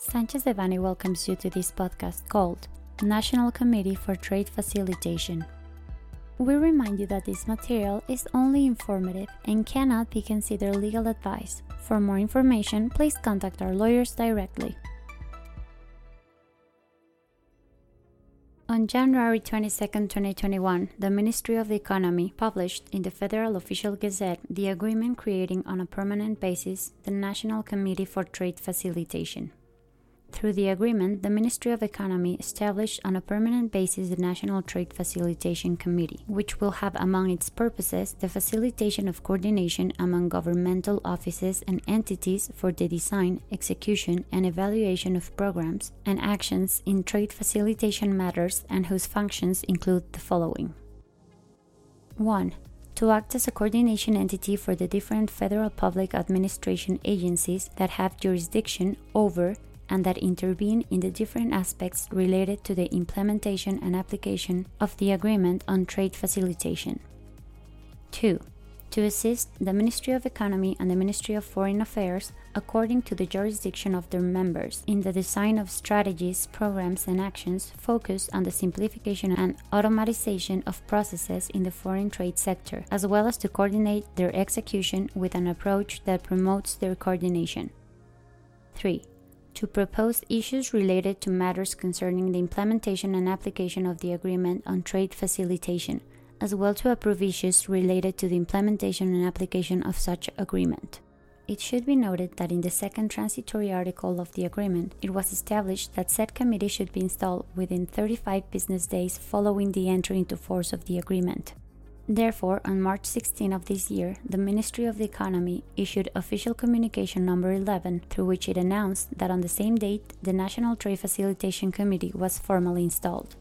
Sanchez Devanny welcomes you to this podcast called National Committee for Trade Facilitation. We remind you that this material is only informative and cannot be considered legal advice. For more information, please contact our lawyers directly. On January 22, 2021, the Ministry of the Economy published in the Federal Official Gazette the agreement creating on a permanent basis the National Committee for Trade Facilitation. Through the agreement, the Ministry of Economy established on a permanent basis the National Trade Facilitation Committee, which will have among its purposes the facilitation of coordination among governmental offices and entities for the design, execution, and evaluation of programs and actions in trade facilitation matters and whose functions include the following. 1 to act as a coordination entity for the different federal public administration agencies that have jurisdiction over and that intervene in the different aspects related to the implementation and application of the Agreement on Trade Facilitation. 2. To assist the Ministry of Economy and the Ministry of Foreign Affairs according to the jurisdiction of their members in the design of strategies, programs, and actions focused on the simplification and automatization of processes in the foreign trade sector, as well as to coordinate their execution with an approach that promotes their coordination. 3 to propose issues related to matters concerning the implementation and application of the Agreement on Trade Facilitation, as well to approve issues related to the implementation and application of such agreement. It should be noted that in the second transitory article of the agreement, it was established that said committee should be installed within 35 business days following the entry into force of the agreement. Therefore, on March 16 of this year, the Ministry of the Economy issued official communication number 11 through which it announced that on the same date the National Trade Facilitation Committee was formally installed.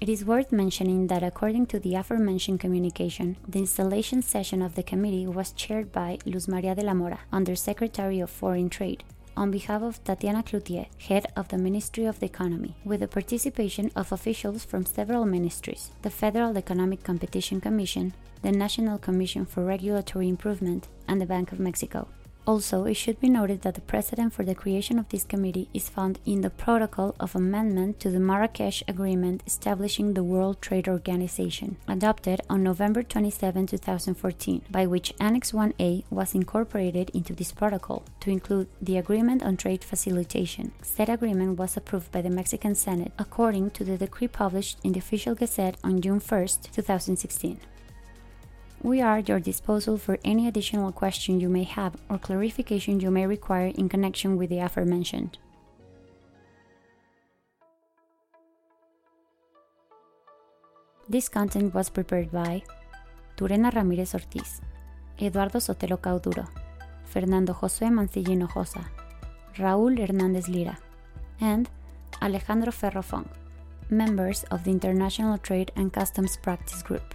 It is worth mentioning that according to the aforementioned communication, the installation session of the committee was chaired by Luz Maria de la Mora, Undersecretary of Foreign Trade, on behalf of Tatiana Clouthier, head of the Ministry of the Economy, with the participation of officials from several ministries the Federal Economic Competition Commission, the National Commission for Regulatory Improvement, and the Bank of Mexico. Also, it should be noted that the precedent for the creation of this committee is found in the Protocol of Amendment to the Marrakesh Agreement establishing the World Trade Organization, adopted on November 27, 2014, by which Annex 1A was incorporated into this protocol to include the Agreement on Trade Facilitation. Said agreement was approved by the Mexican Senate according to the decree published in the Official Gazette on June 1, 2016. We are at your disposal for any additional question you may have or clarification you may require in connection with the aforementioned. This content was prepared by Turena Ramírez Ortiz, Eduardo Sotelo Cauduro, Fernando José Mancilla Hinojosa, Raúl Hernández Lira, and Alejandro Ferrofong, members of the International Trade and Customs Practice Group.